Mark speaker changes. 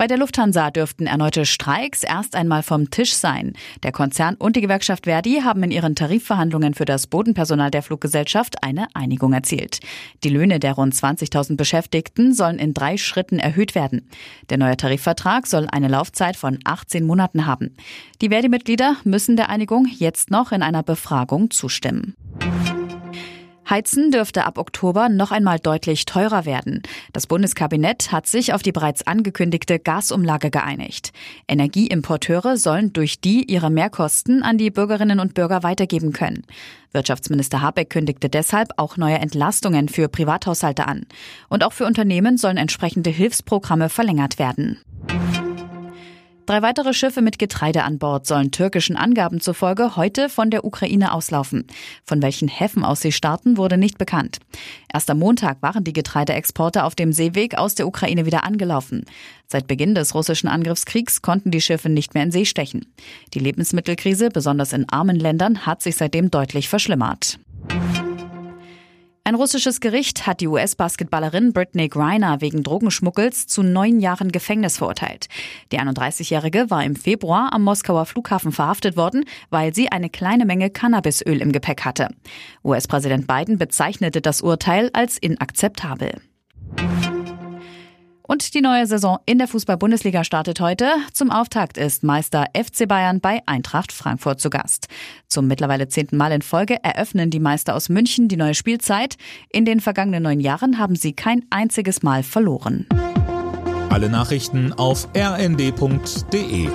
Speaker 1: Bei der Lufthansa dürften erneute Streiks erst einmal vom Tisch sein. Der Konzern und die Gewerkschaft Verdi haben in ihren Tarifverhandlungen für das Bodenpersonal der Fluggesellschaft eine Einigung erzielt. Die Löhne der rund 20.000 Beschäftigten sollen in drei Schritten erhöht werden. Der neue Tarifvertrag soll eine Laufzeit von 18 Monaten haben. Die Verdi-Mitglieder müssen der Einigung jetzt noch in einer Befragung zustimmen. Heizen dürfte ab Oktober noch einmal deutlich teurer werden. Das Bundeskabinett hat sich auf die bereits angekündigte Gasumlage geeinigt. Energieimporteure sollen durch die ihre Mehrkosten an die Bürgerinnen und Bürger weitergeben können. Wirtschaftsminister Habeck kündigte deshalb auch neue Entlastungen für Privathaushalte an. Und auch für Unternehmen sollen entsprechende Hilfsprogramme verlängert werden. Drei weitere Schiffe mit Getreide an Bord sollen türkischen Angaben zufolge heute von der Ukraine auslaufen. Von welchen Häfen aus sie starten, wurde nicht bekannt. Erst am Montag waren die Getreideexporte auf dem Seeweg aus der Ukraine wieder angelaufen. Seit Beginn des russischen Angriffskriegs konnten die Schiffe nicht mehr in See stechen. Die Lebensmittelkrise, besonders in armen Ländern, hat sich seitdem deutlich verschlimmert. Ein russisches Gericht hat die US-Basketballerin Britney Griner wegen Drogenschmuggels zu neun Jahren Gefängnis verurteilt. Die 31-Jährige war im Februar am Moskauer Flughafen verhaftet worden, weil sie eine kleine Menge Cannabisöl im Gepäck hatte. US-Präsident Biden bezeichnete das Urteil als inakzeptabel. Und die neue Saison in der Fußball-Bundesliga startet heute. Zum Auftakt ist Meister FC Bayern bei Eintracht Frankfurt zu Gast. Zum mittlerweile zehnten Mal in Folge eröffnen die Meister aus München die neue Spielzeit. In den vergangenen neun Jahren haben sie kein einziges Mal verloren.
Speaker 2: Alle Nachrichten auf rnd.de